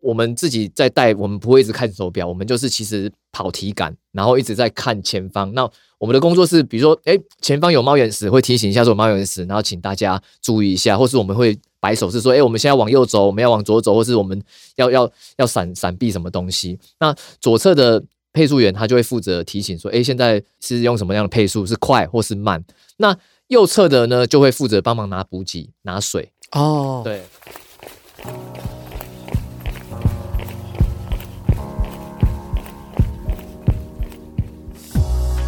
我们自己在带，我们不会一直看手表，我们就是其实跑体感，然后一直在看前方。那我们的工作是，比如说，哎，前方有猫眼石，会提醒一下说有猫眼石，然后请大家注意一下，或是我们会摆手势说，哎，我们现在往右走，我们要往左走，或是我们要要要闪闪避什么东西。那左侧的配速员他就会负责提醒说，哎，现在是用什么样的配速，是快或是慢。那右侧的呢，就会负责帮忙拿补给、拿水。哦，对。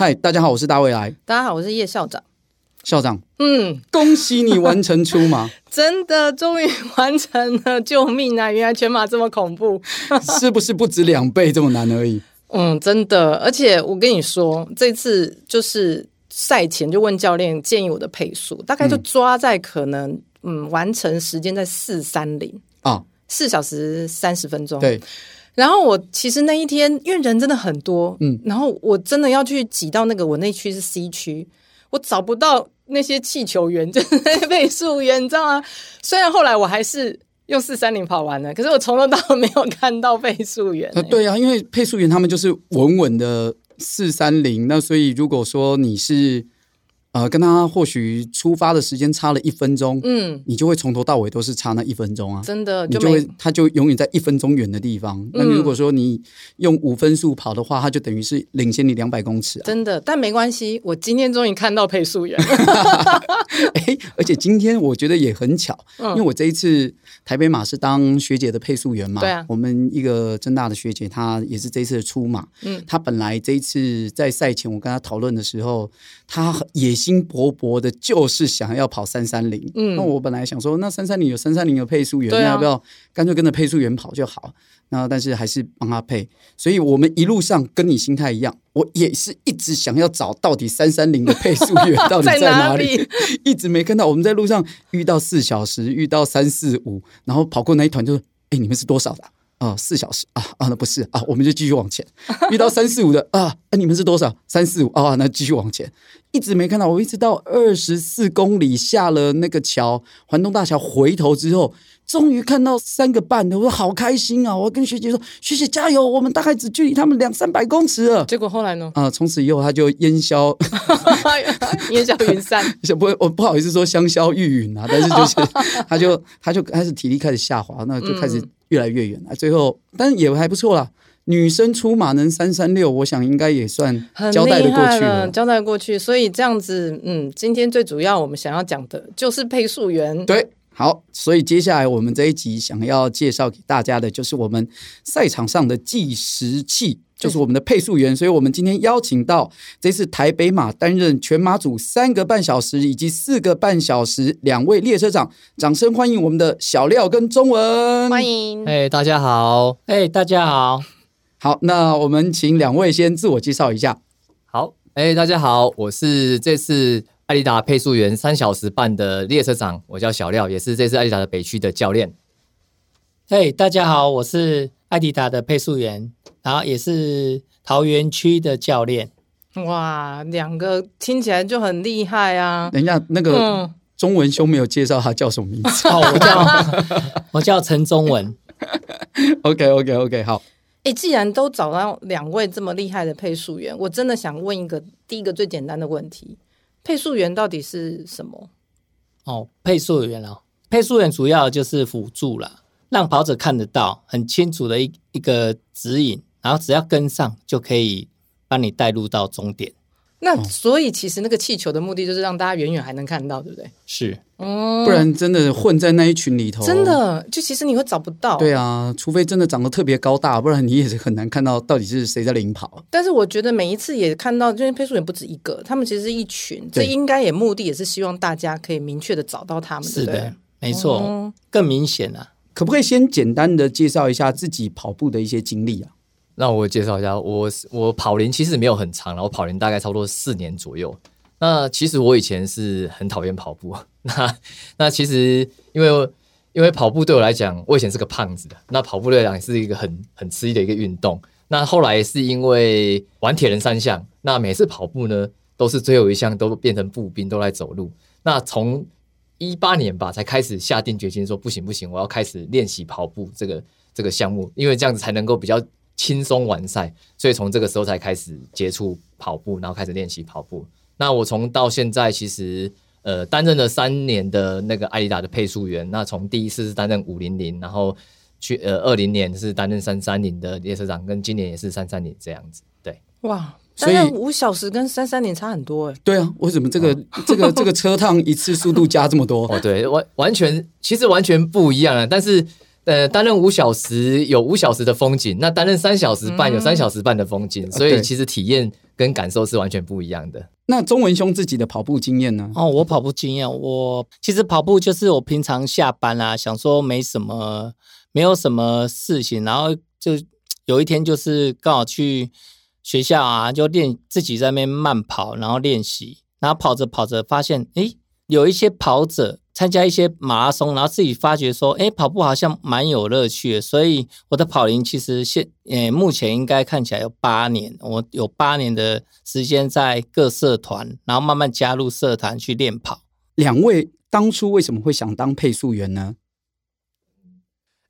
嗨，大家好，我是大未来。大家好，我是叶校长。校长，嗯，恭喜你完成出马，真的终于完成了！救命啊！原来全马这么恐怖，是不是不止两倍这么难而已？嗯，真的。而且我跟你说，这次就是赛前就问教练建议我的配速，大概就抓在可能嗯，嗯完成时间在四三零啊，四小时三十分钟。对。然后我其实那一天，因为人真的很多，嗯，然后我真的要去挤到那个我那区是 C 区，我找不到那些气球员，就是那些配速员，你知道吗？虽然后来我还是用四三零跑完了，可是我从头到尾没有看到配速员。啊，对啊，因为配速员他们就是稳稳的四三零，那所以如果说你是。呃，跟他或许出发的时间差了一分钟，嗯，你就会从头到尾都是差那一分钟啊，真的，你就会他就永远在一分钟远的地方。嗯、那你如果说你用五分速跑的话，他就等于是领先你两百公尺啊。真的，但没关系，我今天终于看到配速员。哎，而且今天我觉得也很巧，嗯、因为我这一次台北马是当学姐的配速员嘛，对啊，我们一个政大的学姐，她也是这一次的出马，嗯，她本来这一次在赛前我跟她讨论的时候，她也。心勃勃的，就是想要跑三三零。嗯，那我本来想说，那三三零有三三零的配速员，啊、那要不要干脆跟着配速员跑就好？那但是还是帮他配。所以我们一路上跟你心态一样，我也是一直想要找到底三三零的配速员 到底在哪里，一直没看到。我们在路上遇到四小时，遇到三四五，然后跑过那一团就说：“哎，你们是多少的？”啊，四小时啊啊，那不是啊，我们就继续往前。遇到三四五的啊，那你们是多少？三四五啊，那继续往前。一直没看到，我一直到二十四公里下了那个桥，环东大桥回头之后，终于看到三个半的，我说好开心啊！我跟学姐说，学姐加油，我们大概只距离他们两三百公尺了。结果后来呢？啊，从此以后他就烟消 烟消云散，不会，我不好意思说香消玉殒啊，但是就是 他就他就开始体力开始下滑，那就开始。越来越远啊，最后，但也还不错啦。女生出马能三三六，我想应该也算交代的过去了，了交代过去。所以这样子，嗯，今天最主要我们想要讲的就是配速员。对，好，所以接下来我们这一集想要介绍给大家的，就是我们赛场上的计时器。就是我们的配速员，所以我们今天邀请到这次台北马担任全马组三个半小时以及四个半小时两位列车长，掌声欢迎我们的小廖跟中文，欢迎，哎，hey, 大家好，哎，hey, 大家好，好，那我们请两位先自我介绍一下。好，哎，大家好，我是这次艾迪达配速员三小时半的列车长，我叫小廖，也是这次艾迪达的北区的教练。嘿，hey, 大家好，我是艾迪达的配速员。然后也是桃园区的教练，哇，两个听起来就很厉害啊！等一下，那个中文兄没有介绍他叫什么名字？哦，我叫我叫陈中文。OK，OK，OK，、okay, okay, okay, 好。哎，既然都找到两位这么厉害的配速员，我真的想问一个第一个最简单的问题：配速员到底是什么？哦，配速员哦，配速员主要就是辅助了，让跑者看得到很清楚的一一个指引。然后只要跟上，就可以帮你带入到终点。那所以其实那个气球的目的就是让大家远远还能看到，对不对？是，嗯，不然真的混在那一群里头，真的就其实你会找不到。对啊，除非真的长得特别高大，不然你也是很难看到到底是谁在领跑。但是我觉得每一次也看到，因为配速员不止一个，他们其实是一群，这应该也目的也是希望大家可以明确的找到他们，是的。没错，哦、更明显啊。可不可以先简单的介绍一下自己跑步的一些经历啊？那我介绍一下，我我跑龄其实没有很长，然后跑龄大概差不多四年左右。那其实我以前是很讨厌跑步，那那其实因为因为跑步对我来讲，我以前是个胖子的，那跑步对我来讲是一个很很吃力的一个运动。那后来是因为玩铁人三项，那每次跑步呢都是最后一项都变成步兵，都在走路。那从一八年吧才开始下定决心说不行不行，我要开始练习跑步这个这个项目，因为这样子才能够比较。轻松完赛，所以从这个时候才开始接触跑步，然后开始练习跑步。那我从到现在其实呃担任了三年的那个艾迪达的配速员。那从第一次是担任五零零，然后去呃二零年是担任三三零的列车长，跟今年也是三三零这样子。对，哇，担任五小时跟三三零差很多哎。对啊，为什么这个这个这个车趟一次速度加这么多？哦，对，完完全其实完全不一样啊，但是。呃，担任五小时有五小时的风景，那担任三小时半有三小时半的风景，嗯、所以其实体验跟感受是完全不一样的。那中文兄自己的跑步经验呢？哦，我跑步经验，我其实跑步就是我平常下班啊，想说没什么，没有什么事情，然后就有一天就是刚好去学校啊，就练自己在那边慢跑，然后练习，然后跑着跑着发现，诶，有一些跑者。参加一些马拉松，然后自己发觉说，哎，跑步好像蛮有乐趣的。所以我的跑龄其实现，呃，目前应该看起来有八年。我有八年的时间在各社团，然后慢慢加入社团去练跑。两位当初为什么会想当配速员呢？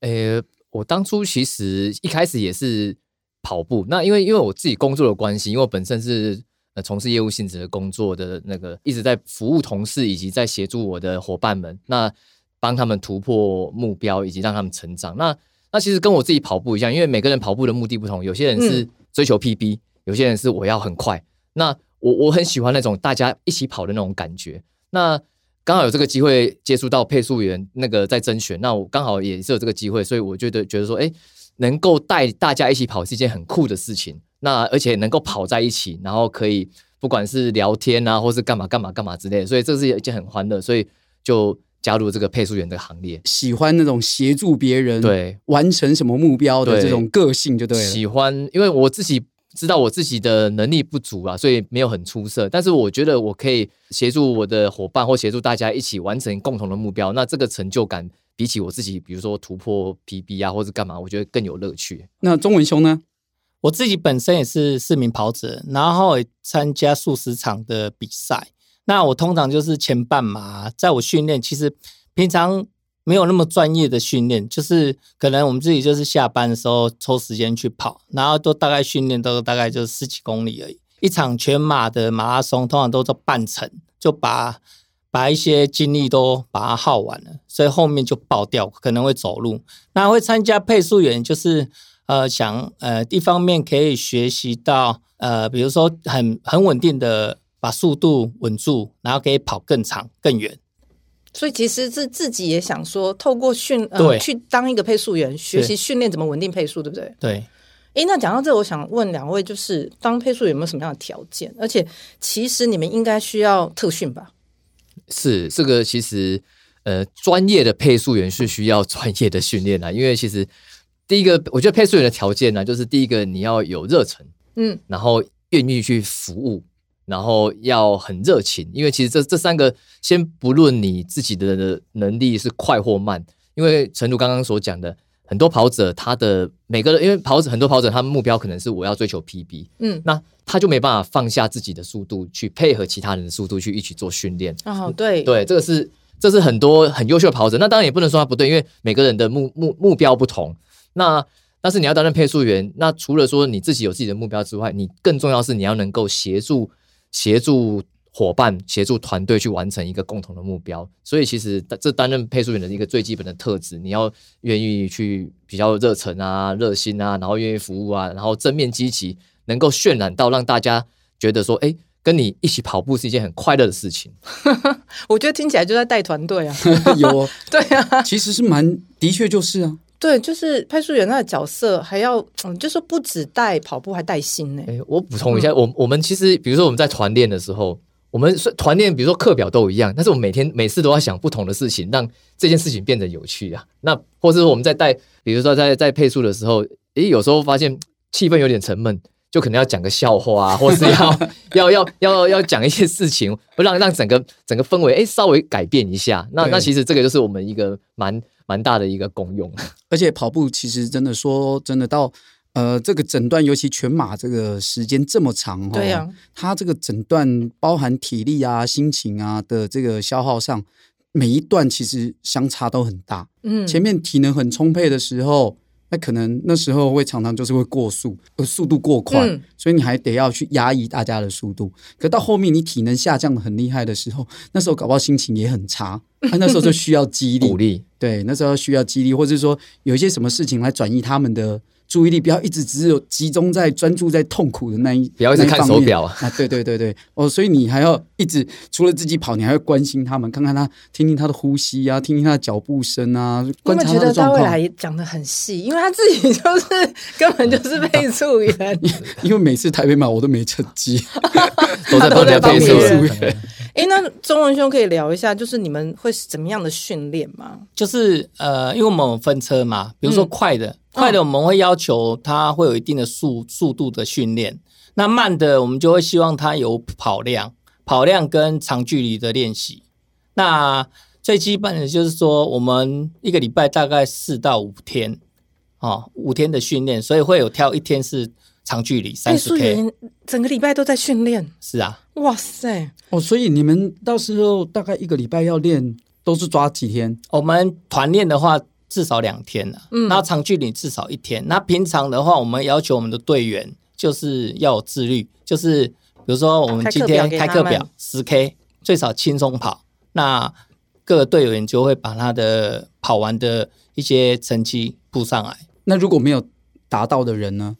呃，我当初其实一开始也是跑步。那因为因为我自己工作的关系，因为我本身是。从事业务性质的工作的那个，一直在服务同事，以及在协助我的伙伴们，那帮他们突破目标，以及让他们成长。那那其实跟我自己跑步一样，因为每个人跑步的目的不同，有些人是追求 PB，嗯，有些人是我要很快。那我我很喜欢那种大家一起跑的那种感觉。那刚好有这个机会接触到配速员那个在甄选，那我刚好也是有这个机会，所以我觉得觉得说，哎，能够带大家一起跑是一件很酷的事情。那而且能够跑在一起，然后可以不管是聊天啊，或是干嘛干嘛干嘛之类的，所以这是一件很欢乐，所以就加入这个配速员的行列。喜欢那种协助别人对完成什么目标的这种个性就对了。喜欢，因为我自己知道我自己的能力不足啊，所以没有很出色，但是我觉得我可以协助我的伙伴或协助大家一起完成共同的目标，那这个成就感比起我自己，比如说突破 PB 啊，或是干嘛，我觉得更有乐趣。那中文兄呢？我自己本身也是市民跑者，然后也参加数十场的比赛。那我通常就是前半马，在我训练，其实平常没有那么专业的训练，就是可能我们自己就是下班的时候抽时间去跑，然后都大概训练都大概就十几公里而已。一场全马的马拉松通常都做半程，就把把一些精力都把它耗完了，所以后面就爆掉，可能会走路。那会参加配速员就是。呃，想呃，一方面可以学习到呃，比如说很很稳定的把速度稳住，然后可以跑更长更远。所以其实是自己也想说，透过训呃去当一个配速员，学习训练怎么稳定配速，对不对？对。诶，那讲到这，我想问两位，就是当配速员有没有什么样的条件？而且其实你们应该需要特训吧？是这个，其实呃，专业的配速员是需要专业的训练的，因为其实。第一个，我觉得配速员的条件呢，就是第一个你要有热忱，嗯，然后愿意去服务，然后要很热情。因为其实这这三个，先不论你自己的能力是快或慢，因为陈如刚刚所讲的，很多跑者他的每个人，因为跑者很多跑者他们目标可能是我要追求 PB，嗯，那他就没办法放下自己的速度去配合其他人的速度去一起做训练。哦，对对，这个是这是很多很优秀的跑者。那当然也不能说他不对，因为每个人的目目目标不同。那但是你要担任配速员，那除了说你自己有自己的目标之外，你更重要是你要能够协助协助伙伴、协助团队去完成一个共同的目标。所以其实这担任配速员的一个最基本的特质，你要愿意去比较热忱啊、热心啊，然后愿意服务啊，然后正面积极，能够渲染到让大家觉得说，哎，跟你一起跑步是一件很快乐的事情。我觉得听起来就在带团队啊，有哦 对啊，其实是蛮的确就是啊。对，就是配速员那个角色，还要嗯，就是不止带跑步，还带心呢。哎，我补充一下，嗯、我我们其实，比如说我们在团练的时候，我们是团练，比如说课表都一样，但是我们每天每次都要想不同的事情，让这件事情变得有趣啊。那或者说我们在带，比如说在在配速的时候，诶，有时候发现气氛有点沉闷，就可能要讲个笑话啊，或是要 要要要要讲一些事情，让让整个整个氛围诶稍微改变一下。那那其实这个就是我们一个蛮蛮大的一个功用。而且跑步其实真的说真的到。呃，这个诊断尤其全马这个时间这么长，对呀、啊，它这个诊断包含体力啊、心情啊的这个消耗上，每一段其实相差都很大。嗯，前面体能很充沛的时候，那可能那时候会常常就是会过速，呃，速度过快，嗯、所以你还得要去压抑大家的速度。可到后面你体能下降的很厉害的时候，那时候搞不好心情也很差，啊、那时候就需要激励、鼓励。对，那时候需要激励，或者是说有一些什么事情来转移他们的。注意力不要一直只有集中在专注在痛苦的那一，不要一直看手表啊！啊，对对对对，哦，所以你还要一直除了自己跑，你还要关心他们，看看他，听听他的呼吸啊，听听他的脚步声啊，观察他的状况。觉得大未来讲的很细，因为他自己就是根本就是配速员。因为每次台北马我都没成绩，都在帮人家配速员。哎，那中文兄可以聊一下，就是你们会是怎么样的训练吗？就是呃，因为我们有分车嘛，比如说快的。嗯快的我们会要求他会有一定的速速度的训练，那慢的我们就会希望他有跑量，跑量跟长距离的练习。那最基本的就是说，我们一个礼拜大概四到五天，哦，五天的训练，所以会有挑一天是长距离三十 K，整个礼拜都在训练。是啊，哇塞，哦，所以你们到时候大概一个礼拜要练都是抓几天？我们团练的话。至少两天了，嗯，那长距离至少一天。那平常的话，我们要求我们的队员就是要有自律，就是比如说我们今天开课表十 K，最少轻松跑。那各个队员就会把他的跑完的一些成绩补上来。那如果没有达到的人呢？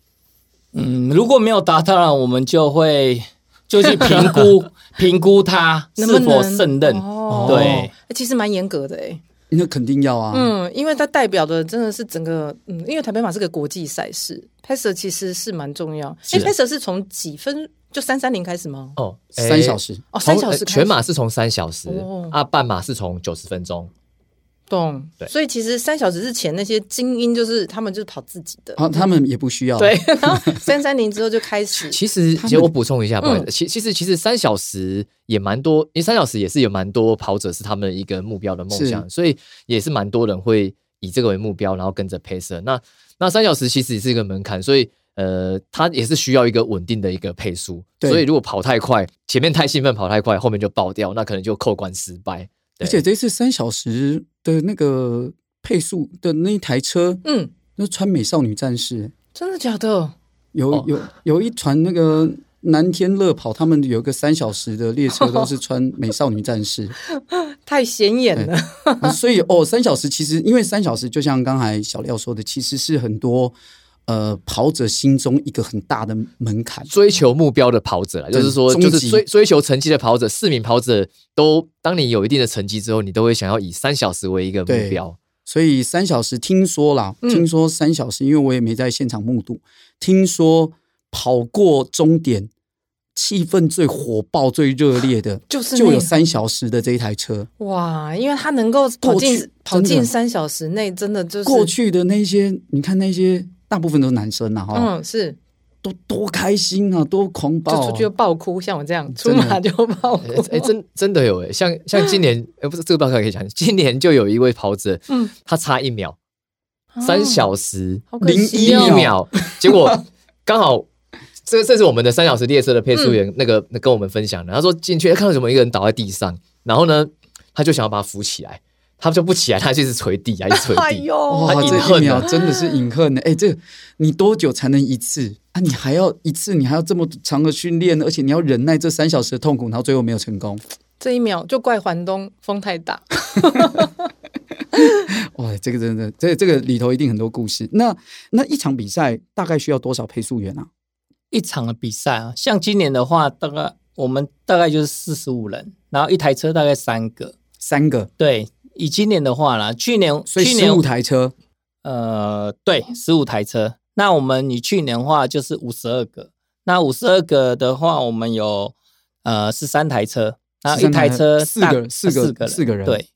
嗯，如果没有达到，我们就会就去评估 评估他是否胜任。哦、对，其实蛮严格的哎。那肯定要啊，嗯，因为它代表的真的是整个，嗯，因为台北马是个国际赛事，pacer 其实是蛮重要。哎，pacer 是从几分就三三零开始吗？哦，三小时哦，三小时。全马是从三小时，啊，半马是从九十分钟。懂，对，所以其实三小时之前那些精英就是他们就是跑自己的，啊他们也不需要。对，然后三三零之后就开始。其实，其实我补充一下，不好意思，其其实其实三小时也蛮多，因为三小时也是有蛮多跑者是他们一个目标的梦想，所以也是蛮多人会以这个为目标，然后跟着 pacer。那那三小时其实也是一个门槛，所以呃，它也是需要一个稳定的一个配速。所以如果跑太快，前面太兴奋跑太快，后面就爆掉，那可能就扣关失败。而且这次三小时的那个配速的那一台车，嗯，那穿美少女战士，真的假的？有有有一团那个南天乐跑，他们有个三小时的列车都是穿美少女战士，太显眼了。所以哦，三小时其实因为三小时，就像刚才小廖说的，其实是很多。呃，跑者心中一个很大的门槛，追求目标的跑者，就是说，就是追追求成绩的跑者，四名跑者都，当你有一定的成绩之后，你都会想要以三小时为一个目标。所以三小时，听说啦，嗯、听说三小时，因为我也没在现场目睹，听说跑过终点，气氛最火爆、最热烈的，就是就有三小时的这一台车。哇，因为它能够跑进跑进三小时内，真的就是过去的那些，你看那些。大部分都是男生呐，哈，嗯，是，多多开心啊，多狂暴，就出去就爆哭，像我这样出马就爆哭，哎，真真的有哎，像像今年，哎，不是这个报告可以讲，今年就有一位跑者，嗯，他差一秒，三小时零一秒，结果刚好，这这是我们的三小时列车的配速员那个跟我们分享的，他说进去看到什么一个人倒在地上，然后呢，他就想要把他扶起来。他就不起来，他就是捶地啊，一捶地。哎呦，哇，这一秒真的是隐恨呢。哎，这你多久才能一次啊？你还要一次，你还要这么长的训练，而且你要忍耐这三小时的痛苦，然后最后没有成功。这一秒就怪环东风太大。哇，这个真的，这这个里头一定很多故事。那那一场比赛大概需要多少配速员啊？一场的比赛啊，像今年的话，大概我们大概就是四十五人，然后一台车大概三个，三个，对。以今年的话啦，去年去年十五台车，呃，对，十五台车。那我们以去年的话就是五十二个，那五十二个的话，我们有呃，是三台车，然后一台车四个四个四个四个人，对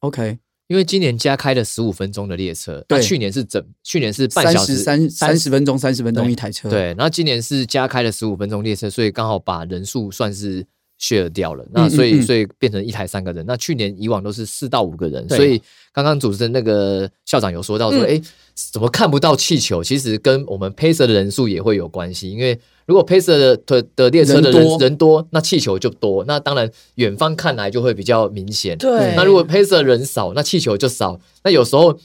，OK。因为今年加开了十五分钟的列车，对，去年是整，去年是半小时三三十分钟，三十分钟一台车，对，然后今年是加开了十五分钟列车，所以刚好把人数算是 share 掉了，那所以嗯嗯嗯所以变成一台三个人。那去年以往都是四到五个人，所以刚刚主持人那个校长有说到说，哎、嗯，怎么看不到气球？其实跟我们 Pacer 的人数也会有关系，因为。如果 Pacer 的的的列车的人人多，人多，那气球就多，那当然远方看来就会比较明显。对，那如果 Pacer 人少，那气球就少。那有时候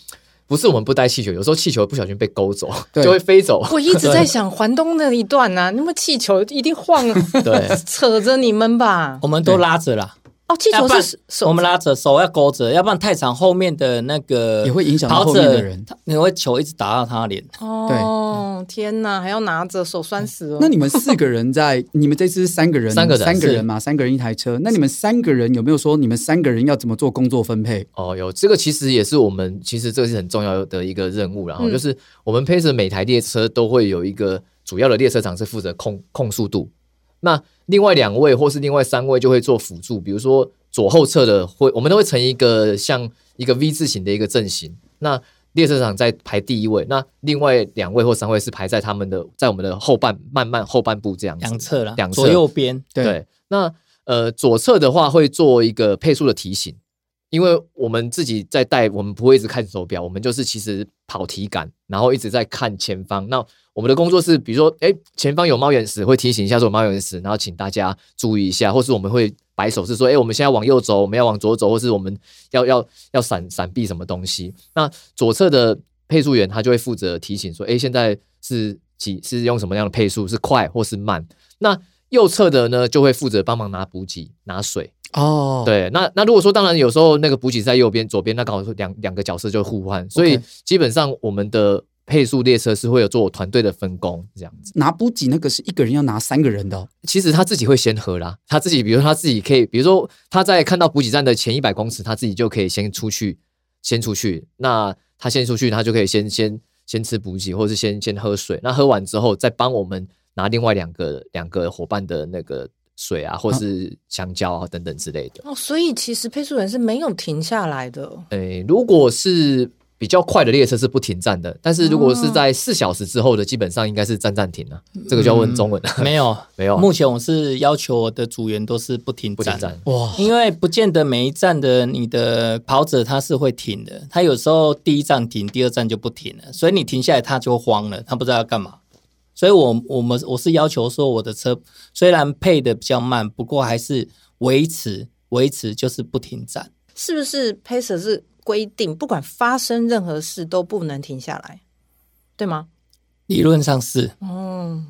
不是我们不带气球，有时候气球不小心被勾走，就会飞走。我一直在想环东那一段呢、啊，那么气球一定晃，对，扯着你们吧？我们都拉着啦。哦，气球是手，我们拉着手要勾着，要不然太长，后面的那个也会影响到后面的人，你会球一直打到他脸。哦，天哪，还要拿着手酸死了。那你们四个人在，你们这次是三个人，三个人，三个人嘛，三个人一台车。那你们三个人有没有说你们三个人要怎么做工作分配？哦，有这个其实也是我们其实这个是很重要的一个任务，然后就是我们 Pacer 每台列车都会有一个主要的列车长是负责控控速度，那。另外两位或是另外三位就会做辅助，比如说左后侧的会，我们都会成一个像一个 V 字形的一个阵型。那列车长在排第一位，那另外两位或三位是排在他们的在我们的后半慢慢后半部这样子。两侧了，两侧左右边。对，对那呃左侧的话会做一个配速的提醒，因为我们自己在带，我们不会一直看手表，我们就是其实跑体感，然后一直在看前方。那我们的工作是，比如说，哎，前方有猫眼石，会提醒一下说猫眼石，然后请大家注意一下，或是我们会摆手势说，哎，我们现在往右走，我们要往左走，或是我们要要要闪闪避什么东西。那左侧的配速员他就会负责提醒说，哎，现在是几是用什么样的配速，是快或是慢。那右侧的呢，就会负责帮忙拿补给、拿水。哦，对，那那如果说当然有时候那个补给在右边、左边，那刚好说两两个角色就互换，所以基本上我们的。配速列车是会有做团队的分工，这样子。拿补给那个是一个人要拿三个人的哦。其实他自己会先喝啦，他自己，比如他自己可以，比如说他在看到补给站的前一百公尺，他自己就可以先出去，先出去。那他先出去，他就可以先先先吃补给，或者是先先喝水。那喝完之后，再帮我们拿另外两个两个伙伴的那个水啊，或是香蕉啊等等之类的。哦，所以其实配速员是没有停下来的。诶，如果是。比较快的列车是不停站的，但是如果是在四小时之后的，基本上应该是站站停了。这个就要问中文了。没有，没有。目前我是要求我的组员都是不停站，不停站。哇，因为不见得每一站的你的跑者他是会停的，他有时候第一站停，第二站就不停了，所以你停下来他就慌了，他不知道要干嘛。所以我我们我是要求说，我的车虽然配的比较慢，不过还是维持维持就是不停站。是不是 Pacer 是？规定不管发生任何事都不能停下来，对吗？理论上是。嗯，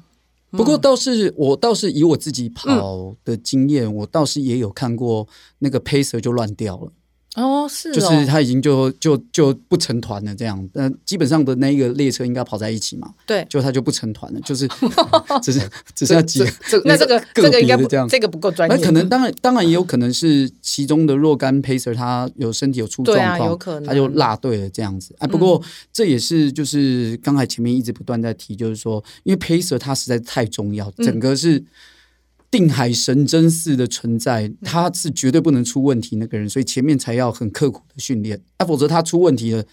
不过倒是我倒是以我自己跑的经验，嗯、我倒是也有看过那个 Pacer 就乱掉了。哦，是哦，就是他已经就就就不成团了，这样。那基本上的那一个列车应该跑在一起嘛？对，就他就不成团了，就是 只是 只是要几个那这个这个应该不这样，这个不够专业。那可能当然当然也有可能是其中的若干 Pacer 他有身体有出状况，有可能他就落队了这样子。哎，不过这也是就是刚才前面一直不断在提，就是说因为 Pacer 他实在太重要，整个是。定海神针似的存在，他是绝对不能出问题那个人，所以前面才要很刻苦的训练，啊，否则他出问题了，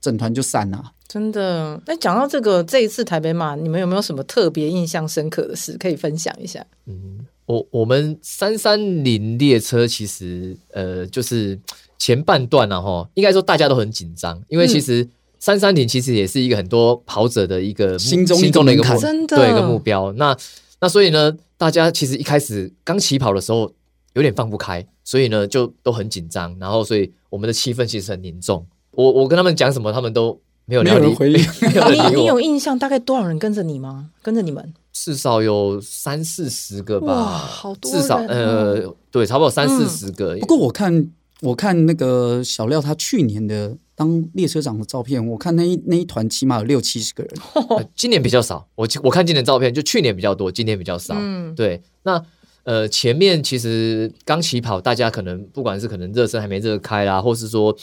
整团就散了。真的，那讲到这个，这一次台北马，你们有没有什么特别印象深刻的事可以分享一下？嗯，我我们三三零列车其实呃，就是前半段呢，哈，应该说大家都很紧张，因为其实三三零其实也是一个很多跑者的一个心中心中的一个目真的对一个目标。那那所以呢，大家其实一开始刚起跑的时候有点放不开，所以呢就都很紧张，然后所以我们的气氛其实很凝重。我我跟他们讲什么，他们都没有，没有人回应。你你有印象大概多少人跟着你吗？跟着你们？至少有三四十个吧，好多。至少呃，对，差不多三四十个。嗯。不过我看我看那个小廖他去年的。当列车长的照片，我看那一那一团起码有六七十个人。呃，今年比较少，我我看今年照片，就去年比较多，今年比较少。嗯，对。那呃，前面其实刚起跑，大家可能不管是可能热身还没热开啦，或是说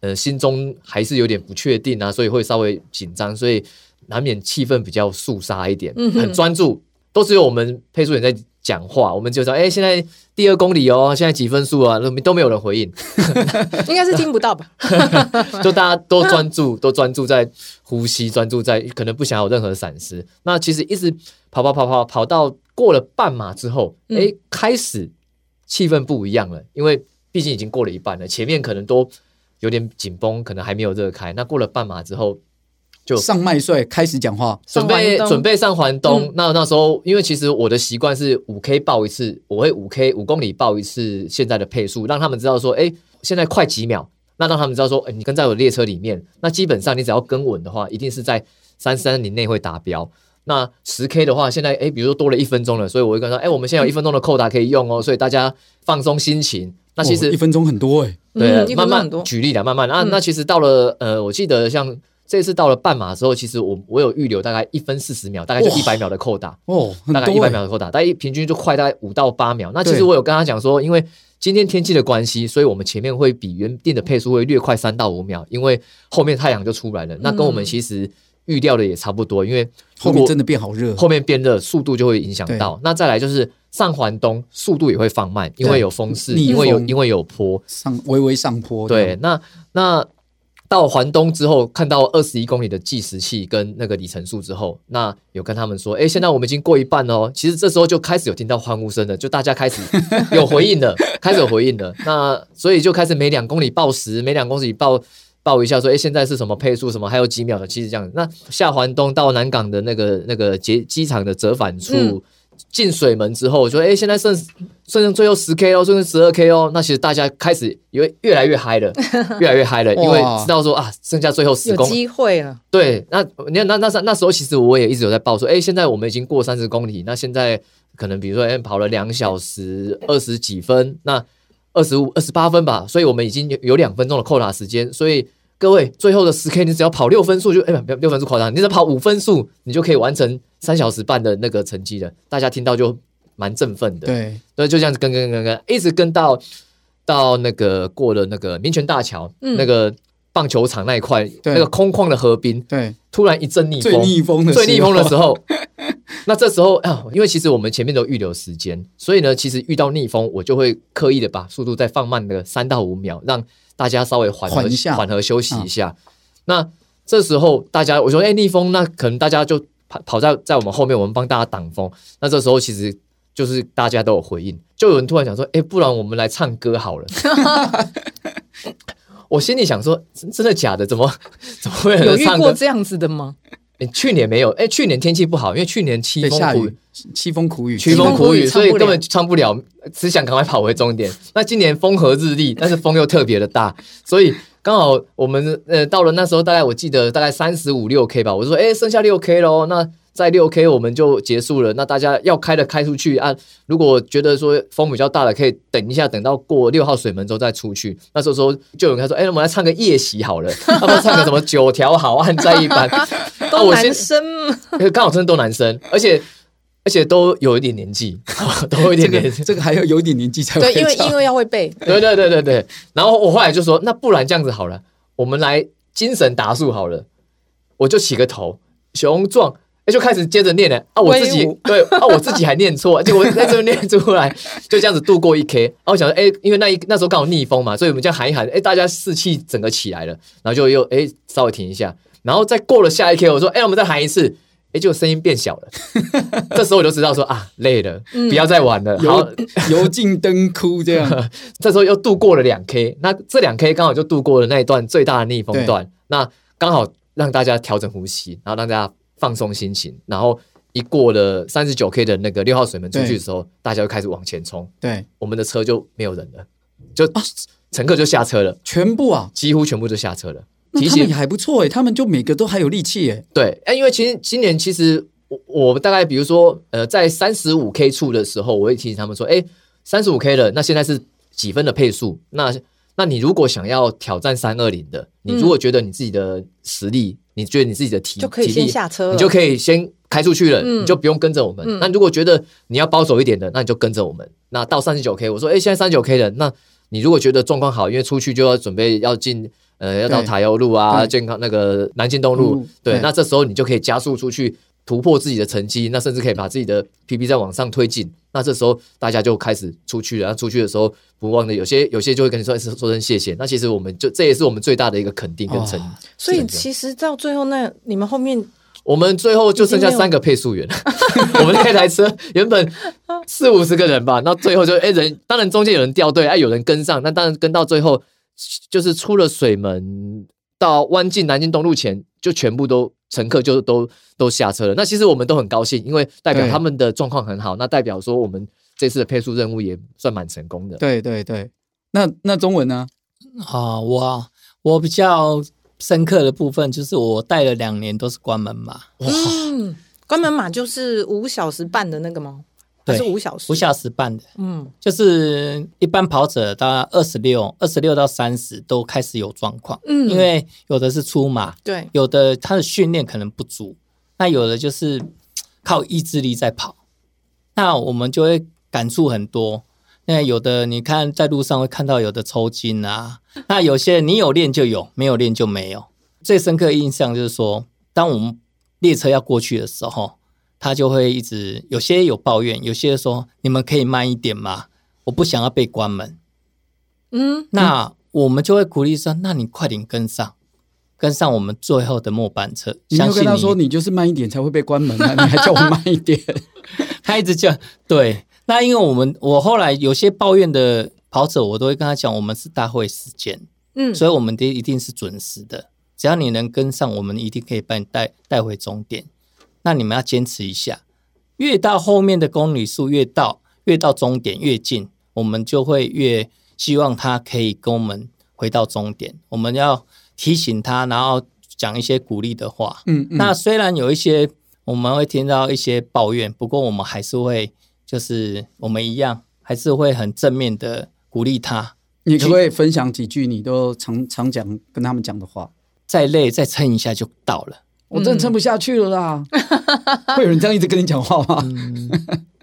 呃心中还是有点不确定啊，所以会稍微紧张，所以难免气氛比较肃杀一点，嗯、很专注，都是由我们配速员在讲话，我们就说，哎，现在第二公里哦，现在几分数啊？都都没有人回应，应该是听不到吧？就大家都专注，都专注在呼吸，专注在可能不想有任何闪失。那其实一直跑跑跑跑跑到过了半马之后，哎、嗯，开始气氛不一样了，因为毕竟已经过了一半了，前面可能都有点紧绷，可能还没有热开。那过了半马之后。就上麦穗开始讲话，准备准备上环东。嗯、那那时候，因为其实我的习惯是五 K 报一次，我会五 K 五公里报一次现在的配速，让他们知道说，哎，现在快几秒。那让他们知道说，哎，你跟在我的列车里面，那基本上你只要跟稳的话，一定是在三三零内会达标。那十 K 的话，现在哎，比如说多了一分钟了，所以我会跟他说，哎，我们现在有一分钟的扣打可以用哦，所以大家放松心情。那其实、哦、一分钟很多哎，对、嗯，慢慢举例的，慢慢。那、嗯、那其实到了呃，我记得像。这次到了半马的时候，其实我我有预留大概一分四十秒，大概就一百秒的扣打哦，大概一百秒的扣打，大概平均就快大概五到八秒。那其实我有跟他讲说，因为今天天气的关系，所以我们前面会比原定的配速会略快三到五秒，因为后面太阳就出来了。那跟我们其实预料的也差不多，因为后面真的变好热，后面变热，速度就会影响到。那再来就是上环东，速度也会放慢，因为有风势，因为有因为有坡上微微上坡。对，那那。到环东之后，看到二十一公里的计时器跟那个里程数之后，那有跟他们说，哎，现在我们已经过一半了哦。其实这时候就开始有听到欢呼声了，就大家开始 有回应了，开始有回应了。那所以就开始每两公里报时，每两公里报报一下，说，哎，现在是什么配速，什么还有几秒的，其实这样。那下环东到南港的那个那个机机场的折返处。嗯进水门之后，说：“哎，现在剩剩最后十 K 哦，剩剩十二 K 哦。那其实大家开始因为越来越嗨了，越来越嗨了，因为知道说啊，剩下最后十公里，有机会了。对，那你看，那那那那时候，其实我也一直有在报说，哎，现在我们已经过三十公里，那现在可能比如说，哎，跑了两小时二十几分，那二十五、二十八分吧，所以我们已经有有两分钟的扣打时间，所以。”各位，最后的十 K，你只要跑六分数就哎，不，六分数夸张，你只要跑五分数，你就可以完成三小时半的那个成绩了。大家听到就蛮振奋的。对，所以就这样子跟跟跟跟，一直跟到到那个过了那个民权大桥，嗯、那个棒球场那一块，那个空旷的河滨，对，突然一阵逆风，最逆风的最逆风的时候，那这时候啊，因为其实我们前面都预留时间，所以呢，其实遇到逆风，我就会刻意的把速度再放慢个三到五秒，让。大家稍微缓和缓和休息一下。啊、那这时候大家我说：“哎、欸，逆风，那可能大家就跑跑在在我们后面，我们帮大家挡风。”那这时候其实就是大家都有回应，就有人突然想说：“哎、欸，不然我们来唱歌好了。”我心里想说：“真的假的？怎么怎么会有人唱歌？有遇过这样子的吗？”欸、去年没有，哎、欸，去年天气不好，因为去年凄风苦雨，凄风苦雨，凄风苦雨，所以根本唱不了，只想赶快跑回终点。那今年风和日丽，但是风又特别的大，所以刚好我们呃到了那时候，大概我记得大概三十五六 K 吧，我就说，哎、欸，剩下六 K 喽，那。在六 K 我们就结束了，那大家要开的开出去啊。如果觉得说风比较大的，可以等一下，等到过六号水门之后再出去。那时候说就有人说，哎、欸，我们来唱个夜袭好了，他们唱个什么九条好汉在一班，都男生，刚好真的都男生，而且而且都有一点年纪，都有一点年纪、这个，这个还要有一点年纪才会对，因为因为要会背，对对对对对。然后我后来就说，那不然这样子好了，我们来精神达数好了，我就起个头，雄壮。就开始接着念了啊！我自己对啊，我自己还念错，结果在这边念出来，就这样子度过一 K。啊，我想说，哎、欸，因为那一那时候刚好逆风嘛，所以我们这样喊一喊，哎、欸，大家士气整个起来了，然后就又哎、欸、稍微停一下，然后再过了下一 K，我说，哎、欸，我们再喊一次，哎、欸，就声音变小了。这时候我就知道说啊，累了，不要再玩了，然后油尽灯枯这样。这时候又度过了两 K，那这两 K 刚好就度过了那一段最大的逆风段，那刚好让大家调整呼吸，然后让大家。放松心情，然后一过了三十九 K 的那个六号水门出去的时候，大家就开始往前冲。对，我们的车就没有人了，就啊乘客就下车了，全部啊，几乎全部就下车了。那他们也还不错哎，他们就每个都还有力气哎。对，哎，因为其实今年其实我我大概比如说呃，在三十五 K 处的时候，我会提醒他们说，哎，三十五 K 了，那现在是几分的配速？那那你如果想要挑战三二零的，你如果觉得你自己的实力。你觉得你自己的体就可以先下车，你就可以先开出去了，嗯、你就不用跟着我们。嗯、那如果觉得你要保守一点的，那你就跟着我们。那到三十九 K，我说，哎、欸，现在三十九 K 了，那你如果觉得状况好，因为出去就要准备要进，呃，要到塔油路啊，健康那个南京东路，对，对，那这时候你就可以加速出去。突破自己的成绩，那甚至可以把自己的 PB 再往上推进。那这时候大家就开始出去了。出去的时候，不忘的有些有些就会跟你说说声谢谢。那其实我们就这也是我们最大的一个肯定跟成。哦、所以其实到最后，那你们后面，我们最后就剩下三个配速员。我们那台车原本四五十个人吧，那最后就哎人，当然中间有人掉队，哎有人跟上，那当然跟到最后就是出了水门到湾进南京东路前，就全部都。乘客就都都下车了，那其实我们都很高兴，因为代表他们的状况很好，那代表说我们这次的配速任务也算蛮成功的。对对对，那那中文呢？啊，我我比较深刻的部分就是我带了两年都是关门马。嗯，关门马就是五小时半的那个吗？对，是五小时，五小时半的，嗯，就是一般跑者大概二十六、二十六到三十都开始有状况，嗯，因为有的是出马，对，有的他的训练可能不足，那有的就是 靠意志力在跑，那我们就会感触很多。那有的你看在路上会看到有的抽筋啊，那有些你有练就有，没有练就没有。最深刻的印象就是说，当我们列车要过去的时候。他就会一直有些有抱怨，有些说，你们可以慢一点吗？我不想要被关门。嗯，那我们就会鼓励说，那你快点跟上，跟上我们最后的末班车。你就跟他说，你就是慢一点才会被关门啊，你还叫我慢一点？他一直叫对。那因为我们我后来有些抱怨的跑者，我都会跟他讲，我们是大会时间，嗯，所以我们的一定是准时的，只要你能跟上，我们一定可以把你带带回终点。那你们要坚持一下，越到后面的公里数越到越到终点越近，我们就会越希望他可以跟我们回到终点。我们要提醒他，然后讲一些鼓励的话。嗯，嗯，那虽然有一些我们会听到一些抱怨，不过我们还是会就是我们一样，还是会很正面的鼓励他。你可不可以分享几句你都常常讲跟他们讲的话？再累再撑一下就到了。我真的撑不下去了啦！嗯、会有人这样一直跟你讲话吗？嗯、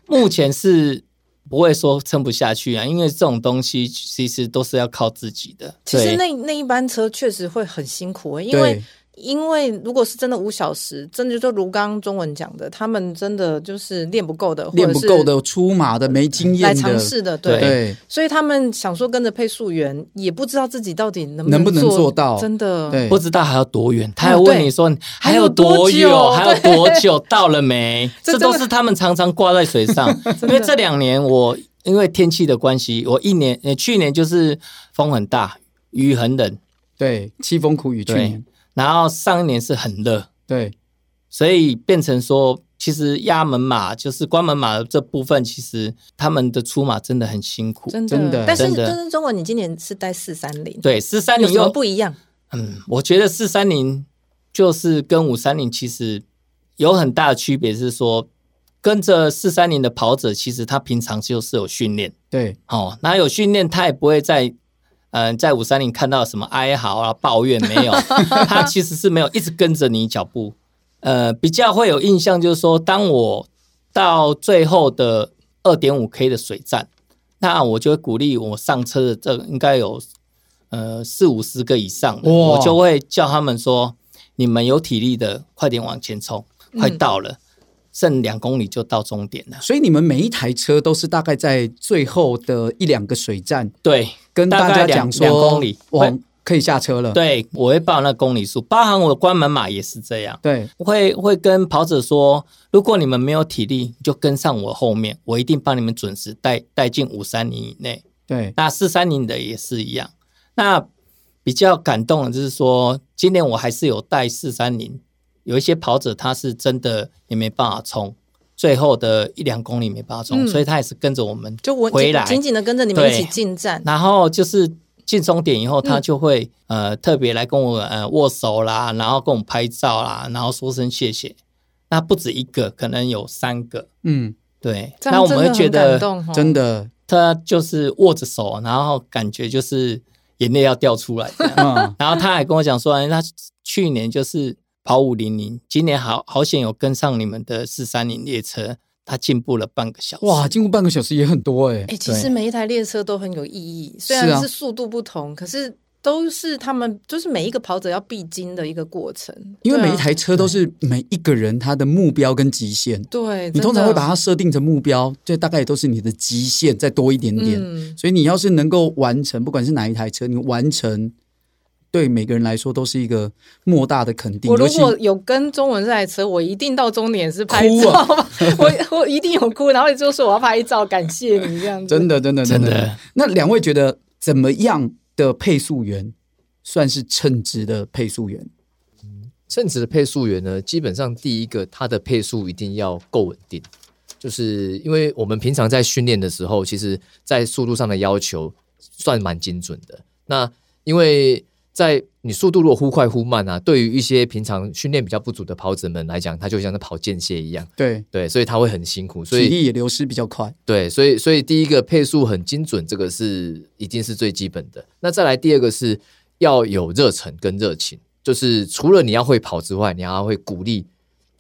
目前是不会说撑不下去啊，因为这种东西其实都是要靠自己的。其实那那一班车确实会很辛苦，欸，因为。因为如果是真的五小时，真的就如刚刚中文讲的，他们真的就是练不够的，练不够的，出马的，没经验的，来尝试的，对，对，所以他们想说跟着配速员，也不知道自己到底能不能，能不能做到，真的，对，不知道还要多远，他还问你说还有多久，还有多久？到了没？这都是他们常常挂在嘴上。因为这两年我因为天气的关系，我一年呃去年就是风很大，雨很冷，对，凄风苦雨去年。然后上一年是很热，对，所以变成说，其实压门马就是关门马的这部分，其实他们的出马真的很辛苦，真的。真的。但是，但是中文，你今年是带四三零，对，四三零又不一样。嗯，我觉得四三零就是跟五三零其实有很大的区别，是说跟着四三零的跑者，其实他平常就是有训练，对，哦，那有训练，他也不会在。嗯、呃，在五三零看到什么哀嚎啊、抱怨没有？他其实是没有一直跟着你脚步。呃，比较会有印象就是说，当我到最后的二点五 K 的水站，那我就会鼓励我上车的这应该有呃四五十个以上的，我就会叫他们说：你们有体力的，快点往前冲，快到了。嗯剩两公里就到终点了，所以你们每一台车都是大概在最后的一两个水站，对，跟大家讲说两公里我可以下车了。对，我会报那公里数，包含我的关门码也是这样。对，我会会跟跑者说，如果你们没有体力，就跟上我后面，我一定帮你们准时带带进五三零以内。对，那四三零的也是一样。那比较感动的就是说，今年我还是有带四三零。有一些跑者他是真的也没办法冲，最后的一两公里没办法冲，嗯、所以他也是跟着我们就我回来，紧紧的跟着你们一起进站。然后就是进终点以后，他就会、嗯、呃特别来跟我呃握手啦，然后跟我们拍照啦，然后说声谢谢。那不止一个，可能有三个。嗯，对。那我们会觉得真的，他就是握着手，然后感觉就是眼泪要掉出来。嗯、然后他还跟我讲说，他去年就是。跑五零零，今年好好险有跟上你们的四三零列车，它进步了半个小时。哇，进步半个小时也很多哎、欸。哎、欸，其实每一台列车都很有意义，虽然是速度不同，是啊、可是都是他们就是每一个跑者要必经的一个过程，因为每一台车都是每一个人他的目标跟极限。对，你通常会把它设定成目标，这大概也都是你的极限再多一点点。嗯、所以你要是能够完成，不管是哪一台车，你完成。对每个人来说都是一个莫大的肯定。我如果有跟中文这台车，我一定到终点是拍照，啊、我 我一定有哭，然后就说我要拍照，感谢你这样子。真的，真的，真的。真的。那两位觉得怎么样的配速员算是称职的配速员？嗯，称职的配速员呢，基本上第一个，他的配速一定要够稳定，就是因为我们平常在训练的时候，其实在速度上的要求算蛮精准的。那因为在你速度如果忽快忽慢啊，对于一些平常训练比较不足的跑者们来讲，他就像是跑间歇一样。对对，所以他会很辛苦，所以体力也流失比较快。对，所以所以第一个配速很精准，这个是一定是最基本的。那再来第二个是要有热忱跟热情，就是除了你要会跑之外，你还要会鼓励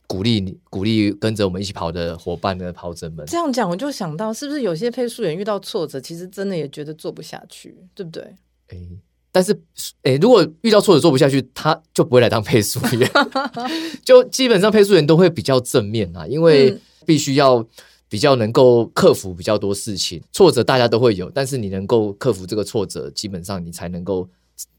鼓励你鼓励跟着我们一起跑的伙伴的跑者们。这样讲，我就想到，是不是有些配速员遇到挫折，其实真的也觉得做不下去，对不对？哎。但是，哎，如果遇到挫折做不下去，他就不会来当配速员。就基本上配速员都会比较正面啊，因为必须要比较能够克服比较多事情。挫折大家都会有，但是你能够克服这个挫折，基本上你才能够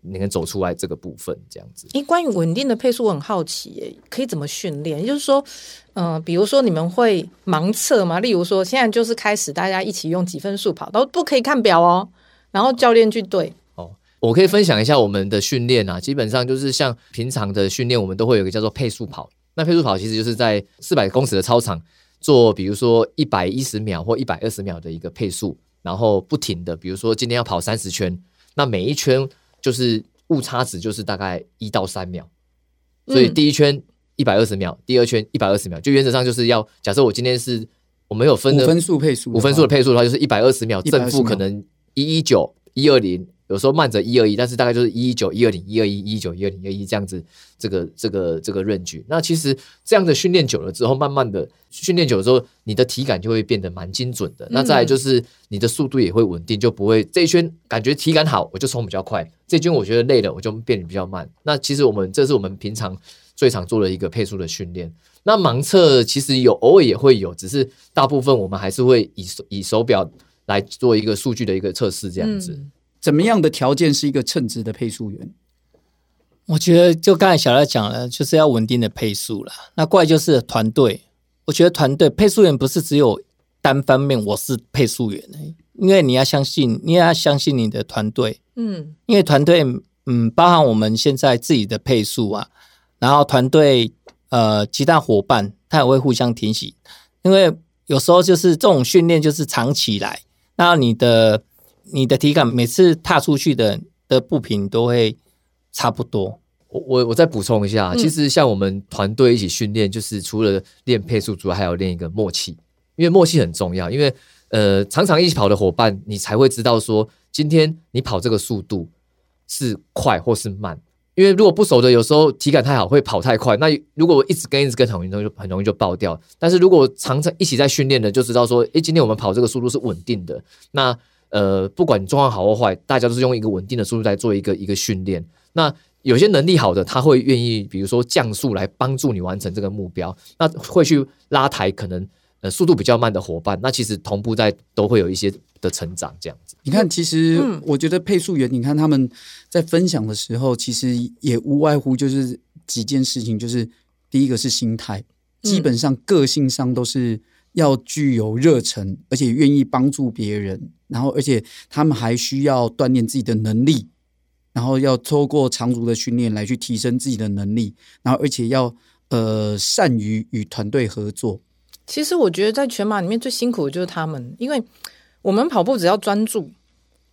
你能走出来这个部分。这样子。哎，关于稳定的配速，我很好奇，哎，可以怎么训练？也就是说，嗯、呃，比如说你们会盲测吗？例如说，现在就是开始大家一起用几分速跑，都不可以看表哦，然后教练去对。我可以分享一下我们的训练啊，基本上就是像平常的训练，我们都会有一个叫做配速跑。那配速跑其实就是在四百公尺的操场做，比如说一百一十秒或一百二十秒的一个配速，然后不停的，比如说今天要跑三十圈，那每一圈就是误差值就是大概一到三秒，所以第一圈一百二十秒，第二圈一百二十秒，就原则上就是要假设我今天是我们有分的五分数配速，五分数的配速的话就是一百二十秒，正负可能一一九一二零。有时候慢则一二一，但是大概就是一一九一二零一二一一九一二零一二一这样子，这个这个这个 range。那其实这样的训练久了之后，慢慢的训练久了之后，你的体感就会变得蛮精准的。那再来就是你的速度也会稳定，就不会这一圈感觉体感好，我就冲比较快；这一圈我觉得累了，我就变得比较慢。那其实我们这是我们平常最常做的一个配速的训练。那盲测其实有偶尔也会有，只是大部分我们还是会以以手表来做一个数据的一个测试这样子。嗯怎么样的条件是一个称职的配速员？我觉得就刚才小赖讲了，就是要稳定的配速了。那怪就是团队，我觉得团队配速员不是只有单方面，我是配速员，因为你要相信，你也要相信你的团队。嗯，因为团队，嗯，包含我们现在自己的配速啊，然后团队呃其他伙伴，他也会互相提醒。因为有时候就是这种训练就是长期来，那你的。你的体感每次踏出去的的步频都会差不多。我我我再补充一下，其实像我们团队一起训练，就是除了练配速，主要还有练一个默契，因为默契很重要。因为呃，常常一起跑的伙伴，你才会知道说，今天你跑这个速度是快或是慢。因为如果不熟的，有时候体感太好会跑太快，那如果我一直跟一直跟很容易就很容易就爆掉。但是如果常常一起在训练的，就知道说，诶，今天我们跑这个速度是稳定的。那呃，不管你状况好或坏，大家都是用一个稳定的速度在做一个一个训练。那有些能力好的，他会愿意，比如说降速来帮助你完成这个目标。那会去拉抬可能呃速度比较慢的伙伴。那其实同步在都会有一些的成长这样子。你看，其实我觉得配速员，你看他们在分享的时候，其实也无外乎就是几件事情，就是第一个是心态，基本上个性上都是。要具有热忱，而且愿意帮助别人，然后而且他们还需要锻炼自己的能力，然后要透过长足的训练来去提升自己的能力，然后而且要呃善于与团队合作。其实我觉得在全马里面最辛苦的就是他们，因为我们跑步只要专注，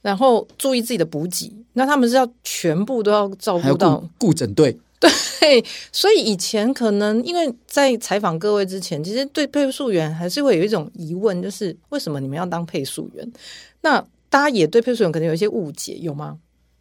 然后注意自己的补给，那他们是要全部都要照顾到顾整队。对，所以以前可能因为在采访各位之前，其实对配速员还是会有一种疑问，就是为什么你们要当配速员？那大家也对配速员可能有一些误解，有吗？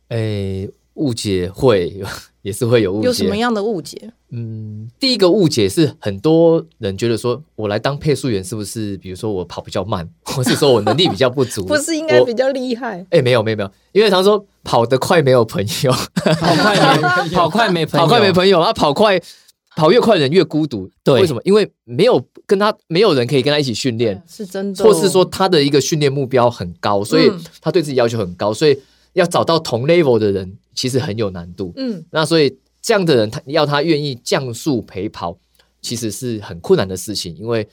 诶，误解会 也是会有误解，有什么样的误解？嗯，第一个误解是很多人觉得说，我来当配速员是不是？比如说我跑比较慢，或是说我能力比较不足，不是应该比较厉害？哎、欸，没有没有没有，因为他说跑得快没有朋友，跑快没跑快没朋友，跑快没朋友，啊，跑快跑越快的人越孤独。对，为什么？因为没有跟他没有人可以跟他一起训练，是真的，或是说他的一个训练目标很高，所以他对自己要求很高，所以要找到同 level 的人。其实很有难度，嗯，那所以这样的人，他要他愿意降速陪跑，其实是很困难的事情，因为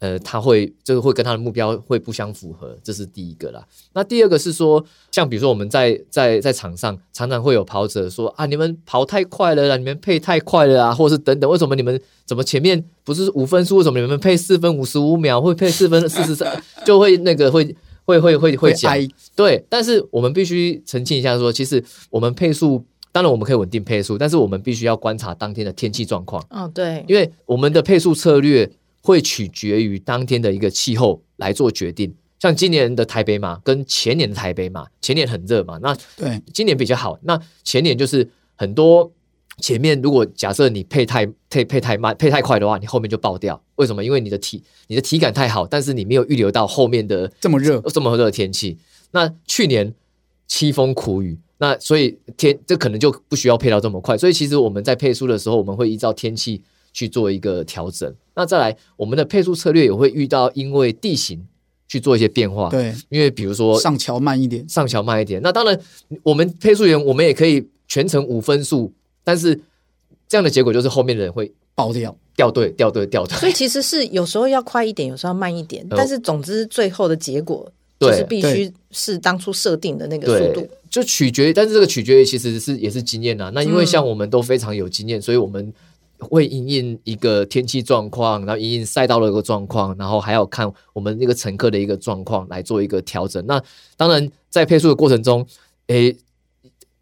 呃，他会就是会跟他的目标会不相符合，这是第一个啦。那第二个是说，像比如说我们在在在场上常常会有跑者说啊，你们跑太快了啦，你们配太快了啊，或者是等等，为什么你们怎么前面不是五分速，为什么你们配四分五十五秒，会配四分四十三，就会那个会。会会会会讲，对，但是我们必须澄清一下说，说其实我们配速，当然我们可以稳定配速，但是我们必须要观察当天的天气状况。哦，对，因为我们的配速策略会取决于当天的一个气候来做决定。像今年的台北马跟前年的台北马，前年很热嘛，那对，今年比较好。那前年就是很多。前面如果假设你配太配配太慢配太快的话，你后面就爆掉。为什么？因为你的体你的体感太好，但是你没有预留到后面的这么热这么热的天气。那去年凄风苦雨，那所以天这可能就不需要配到这么快。所以其实我们在配速的时候，我们会依照天气去做一个调整。那再来，我们的配速策略也会遇到因为地形去做一些变化。对，因为比如说上桥慢一点，上桥慢一点。那当然，我们配速员我们也可以全程五分速。但是这样的结果就是后面的人会爆掉、掉队、掉队、掉队。所以其实是有时候要快一点，有时候要慢一点。但是总之最后的结果就是必须是当初设定的那个速度，就取决于。但是这个取决于其实是也是经验啊。那因为像我们都非常有经验，所以我们会因应一个天气状况，然后因应赛道的一个状况，然后还要看我们那个乘客的一个状况来做一个调整。那当然在配速的过程中，诶。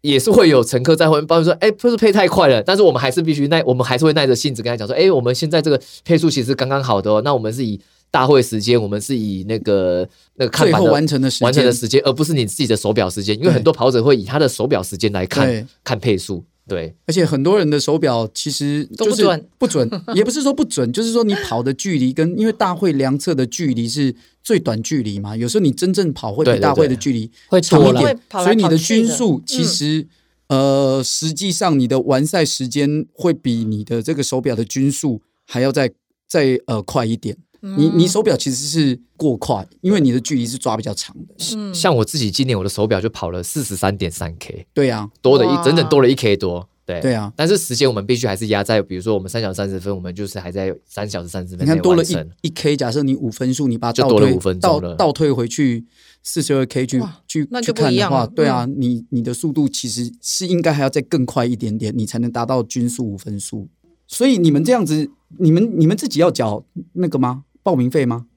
也是会有乘客在后面抱怨说：“ 哎，不是配太快了。”但是我们还是必须耐，我们还是会耐着性子跟他讲说：“哎，我们现在这个配速其实刚刚好的哦。那我们是以大会时间，我们是以那个那个看板的完成的时间完成的时间，而不是你自己的手表时间。因为很多跑者会以他的手表时间来看看配速。”对，而且很多人的手表其实就是不准，不准，也不是说不准，就是说你跑的距离跟因为大会量测的距离是最短距离嘛，有时候你真正跑会比大会的距离会长一点，所以你的均速其实、嗯、呃，实际上你的完赛时间会比你的这个手表的均速还要再再呃快一点。你你手表其实是过快，因为你的距离是抓比较长的。嗯、像我自己今年我的手表就跑了四十三点三 K，对呀、啊，多了一整整多了一 K 多。对对啊，但是时间我们必须还是压在，比如说我们三小时三十分，我们就是还在三小时三十分。你看多了一一 K，假设你五分数，你把它倒退就多了五分，倒倒退回去四十二 K 去去去看的话，对啊，你你的速度其实是应该还要再更快一点点，你才能达到均速五分数。所以你们这样子，你们你们自己要缴那个吗？报名费吗？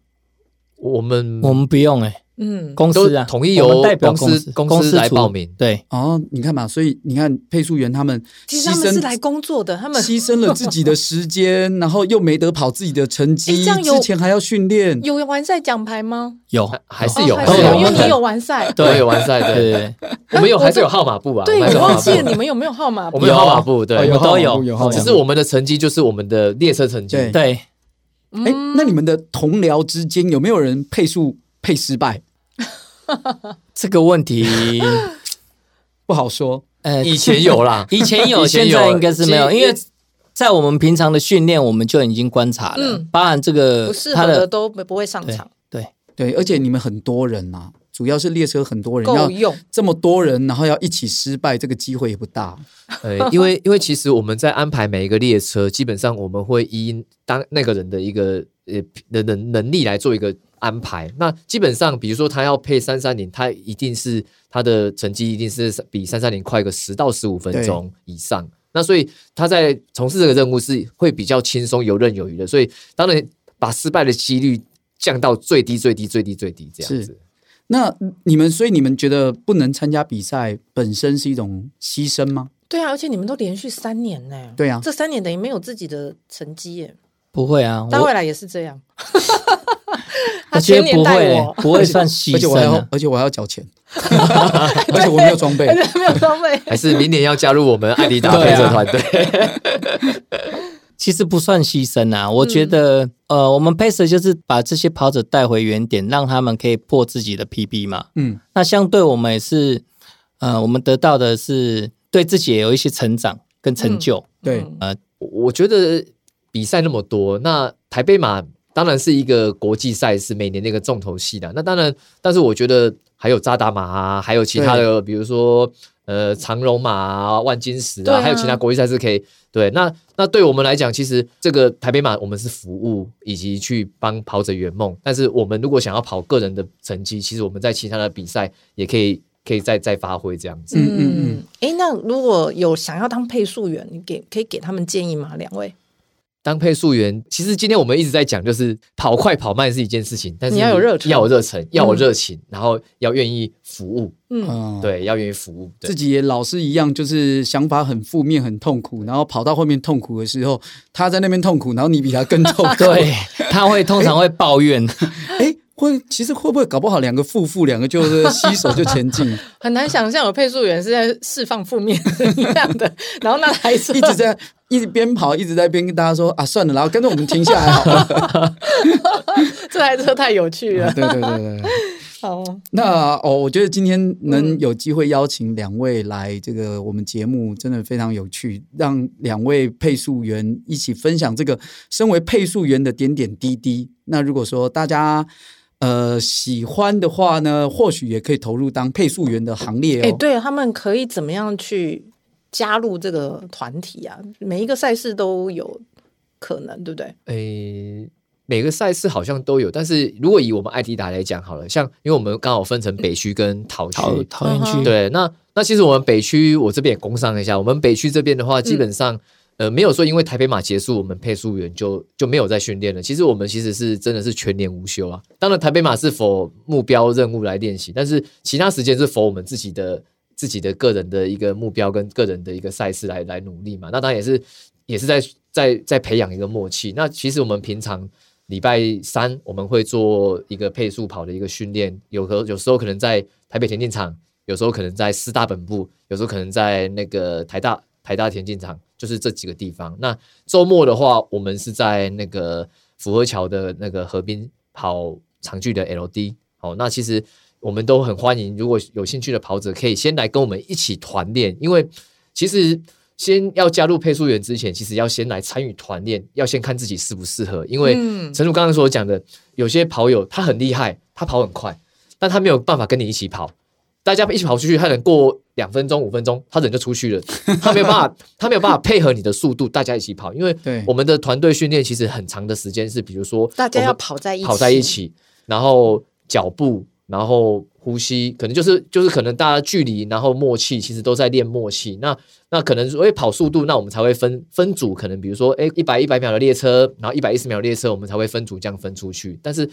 我们我们不用哎、欸，嗯，公司啊，统一由代表公司公司来报名，对，哦，你看嘛，所以你看配速员他们其实他们是来工作的，他们牺牲了自己的时间，然后又没得跑自己的成绩，这样之前还要训练，有完赛奖牌吗？有，还是有，因为你有完赛，对，有完赛，对。对，我们有还是有号码布啊？对，我忘记了你们有没有号码布？我们有号码布，对，我们都有，只是我们的成绩就是我们的列车成绩，对。哎，那你们的同僚之间有没有人配速配失败？这个问题 不好说。呃，以前 有啦，以前有，现在应该是没有，因为在我们平常的训练，我们就已经观察了，包含这个不适合的都不会上场。对对，而且你们很多人呐。主要是列车很多人，要用这么多人，然后要一起失败，这个机会也不大。呃，因为因为其实我们在安排每一个列车，基本上我们会依当那个人的一个呃的能能力来做一个安排。那基本上，比如说他要配三三零，他一定是他的成绩一定是比三三零快个十到十五分钟以上。那所以他在从事这个任务是会比较轻松、游刃有余的。所以当然把失败的几率降到最低、最低、最低、最低这样子。那你们，所以你们觉得不能参加比赛本身是一种牺牲吗？对啊，而且你们都连续三年呢。对啊，这三年等于没有自己的成绩耶。不会啊，大未来也是这样。我觉得不会，不会算牺牲，而且我还要，而且我还要缴钱，而且我没有装备，没有装备，还是明年要加入我们爱迪达配色团队。其实不算牺牲啊，我觉得，嗯、呃，我们 Pacer 就是把这些跑者带回原点，让他们可以破自己的 PB 嘛。嗯，那相对我们也是，呃，我们得到的是对自己也有一些成长跟成就。嗯、对，呃，我觉得比赛那么多，那台北马当然是一个国际赛事，每年那个重头戏的。那当然，但是我觉得还有扎达马啊，还有其他的，比如说。呃，长龙马啊，万金石啊，啊还有其他国际赛事可以对。那那对我们来讲，其实这个台北马我们是服务以及去帮跑者圆梦。但是我们如果想要跑个人的成绩，其实我们在其他的比赛也可以可以再再发挥这样子。嗯嗯嗯。哎、欸，那如果有想要当配速员，你给可以给他们建议吗？两位？当配速员，其实今天我们一直在讲，就是跑快跑慢是一件事情，但是你要有热忱，要有热忱，要有热情，嗯、然后要愿意服务，嗯，对，要愿意服务。自己也老是一样，就是想法很负面、很痛苦，然后跑到后面痛苦的时候，他在那边痛苦，然后你比他更痛苦，对，他会通常会抱怨，哎、欸。会其实会不会搞不好两个负负两个就是携手就前进？很难想象有配速员是在释放负面一样的，然后那台车一直在一直边跑一直在边跟大家说啊算了，然后跟着我们停下来好了。这台车太有趣了。对对对对。好，那哦，我觉得今天能有机会邀请两位来这个我们节目，真的非常有趣，让两位配速员一起分享这个身为配速员的点点滴滴。那如果说大家。呃，喜欢的话呢，或许也可以投入当配速员的行列哦。哎，对，他们可以怎么样去加入这个团体啊？每一个赛事都有可能，对不对？哎，每个赛事好像都有，但是如果以我们艾迪达来讲好了，像因为我们刚好分成北区跟桃区，桃园区。对，那那其实我们北区，我这边也工商一下，我们北区这边的话，基本上。嗯呃，没有说因为台北马结束，我们配速员就就没有在训练了。其实我们其实是真的是全年无休啊。当然，台北马是否目标任务来练习，但是其他时间是否我们自己的自己的个人的一个目标跟个人的一个赛事来来努力嘛。那当然也是也是在在在培养一个默契。那其实我们平常礼拜三我们会做一个配速跑的一个训练，有时候有时候可能在台北田径场，有时候可能在师大本部，有时候可能在那个台大台大田径场。就是这几个地方。那周末的话，我们是在那个府河桥的那个河边跑长距的 LD。好，那其实我们都很欢迎，如果有兴趣的跑者，可以先来跟我们一起团练。因为其实先要加入配速员之前，其实要先来参与团练，要先看自己适不适合。因为陈主刚刚所讲的，有些跑友他很厉害，他跑很快，但他没有办法跟你一起跑。大家一起跑出去，他能过两分钟、五分钟，他人就出去了。他没有办法，他没有办法配合你的速度，大家一起跑。因为我们的团队训练其实很长的时间是，比如说大家要跑在一起，跑在一起，然后脚步，然后呼吸，可能就是就是可能大家距离，然后默契，其实都在练默契。那那可能因为跑速度，那我们才会分分组，可能比如说哎一百一百秒的列车，然后一百一十秒的列车，我们才会分组这样分出去。但是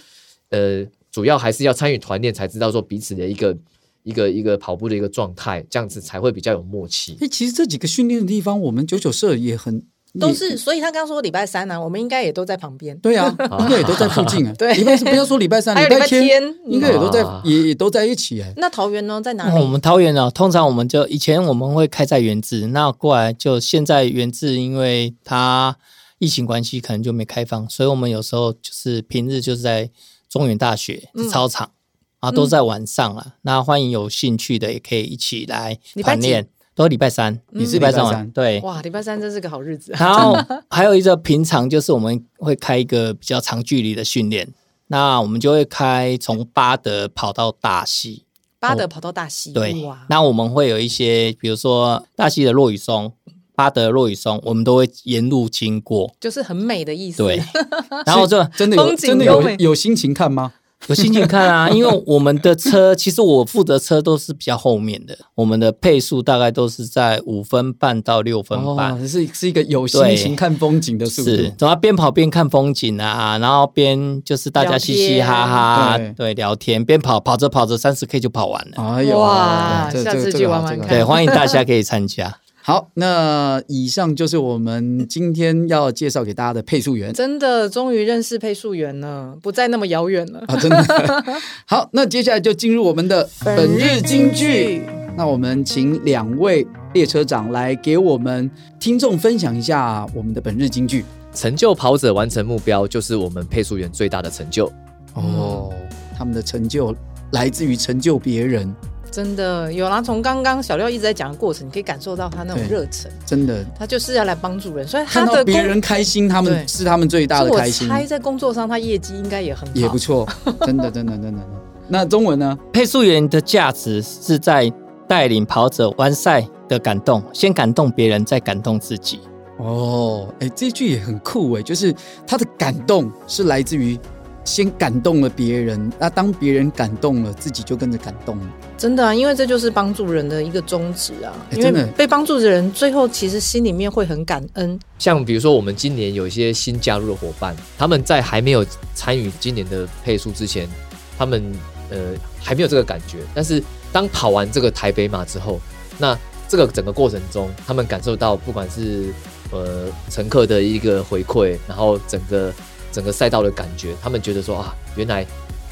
呃，主要还是要参与团练，才知道说彼此的一个。一个一个跑步的一个状态，这样子才会比较有默契。哎，其实这几个训练的地方，我们九九社也很都是，所以他刚刚说礼拜三呢、啊，我们应该也都在旁边。对啊，应该也都在附近啊。对，礼拜不要说礼拜三，礼拜天应该也都在，啊、也也都在一起哎。那桃园呢，在哪里？哦、我们桃园呢，通常我们就以前我们会开在元智，那过来就现在元智，因为它疫情关系，可能就没开放，所以我们有时候就是平日就是在中原大学的操场。嗯啊，都在晚上了。嗯、那欢迎有兴趣的也可以一起来团练，都礼拜三，你是礼拜三，对。哇，礼拜三真是个好日子。然后 还有一个平常就是我们会开一个比较长距离的训练，那我们就会开从巴德跑到大溪，巴德跑到大溪，对。哇那我们会有一些，比如说大溪的落羽松，巴德落羽松，我们都会沿路经过，就是很美的意思。对。然后这真的有真的有有心情看吗？有心情看啊，因为我们的车其实我负责车都是比较后面的，我们的配速大概都是在五分半到六分半，哦、是是一个有心情看风景的速度，是，总要边跑边看风景啊，然后边就是大家嘻嘻哈哈，对，对，聊天，边跑跑着跑着三十 K 就跑完了，哎呦哇，下次去玩玩看，对，欢迎大家可以参加。好，那以上就是我们今天要介绍给大家的配速员。真的，终于认识配速员了，不再那么遥远了啊！真的。好，那接下来就进入我们的本日金句。那我们请两位列车长来给我们听众分享一下我们的本日金句。成就跑者完成目标，就是我们配速员最大的成就。哦，他们的成就来自于成就别人。真的有啦，从刚刚小廖一直在讲的过程，你可以感受到他那种热忱。真的，他就是要来帮助人，所以他的别人开心，他们是他们最大的开心。我猜在工作上，他业绩应该也很好，也不错。真的，真的，真的。那中文呢？配速员的价值是在带领跑者完赛的感动，先感动别人，再感动自己。哦，哎，这句也很酷哎，就是他的感动是来自于。先感动了别人，那当别人感动了，自己就跟着感动了。真的啊，因为这就是帮助人的一个宗旨啊。因为被帮助的人，最后其实心里面会很感恩。像比如说，我们今年有一些新加入的伙伴，他们在还没有参与今年的配速之前，他们呃还没有这个感觉。但是当跑完这个台北马之后，那这个整个过程中，他们感受到不管是呃乘客的一个回馈，然后整个。整个赛道的感觉，他们觉得说啊，原来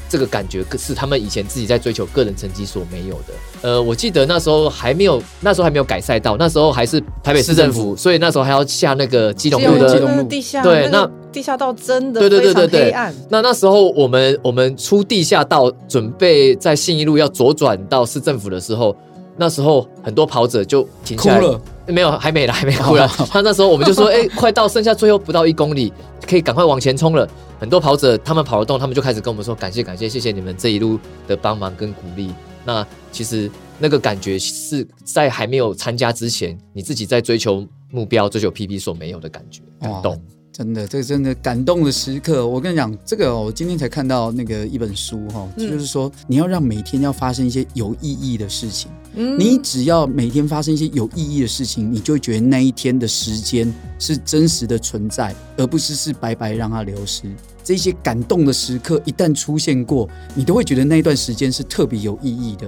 这个感觉是他们以前自己在追求个人成绩所没有的。呃，我记得那时候还没有，那时候还没有改赛道，那时候还是台北市政府，政府所以那时候还要下那个基隆路的基隆路地下，对，那地下道真的对对对对对，那那时候我们我们出地下道，准备在信义路要左转到市政府的时候，那时候很多跑者就停下来了。没有，还没来，还没哭了。他那时候我们就说，哎、欸，快到剩下最后不到一公里，可以赶快往前冲了。很多跑者他们跑得动，他们就开始跟我们说，感谢感谢，谢谢你们这一路的帮忙跟鼓励。那其实那个感觉是在还没有参加之前，你自己在追求目标、追求 PB 所没有的感觉，感动。真的，这个真的感动的时刻。我跟你讲，这个我今天才看到那个一本书哈，就是说你要让每天要发生一些有意义的事情。嗯，你只要每天发生一些有意义的事情，你就会觉得那一天的时间是真实的存在，而不是是白白让它流失。这些感动的时刻一旦出现过，你都会觉得那一段时间是特别有意义的。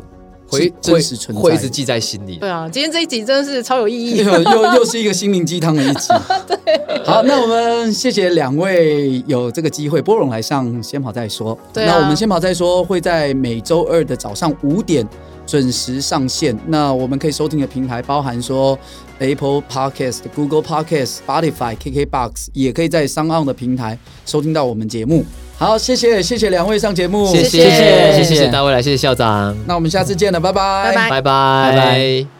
会真实存在，会一直记在心里。对啊，今天这一集真的是超有意义，又又又是一个心灵鸡汤的一集。对，好，那我们谢谢两位有这个机会拨冗来上先跑再说。对啊，那我们先跑再说会在每周二的早上五点准时上线。那我们可以收听的平台包含说 Apple Podcast、Google Podcast、Spotify、KKBox，也可以在 SoundOn 的平台收听到我们节目。好，谢谢谢谢两位上节目，谢谢谢谢。谢谢大卫来，谢谢校长，那我们下次见了，拜拜，拜拜。拜拜。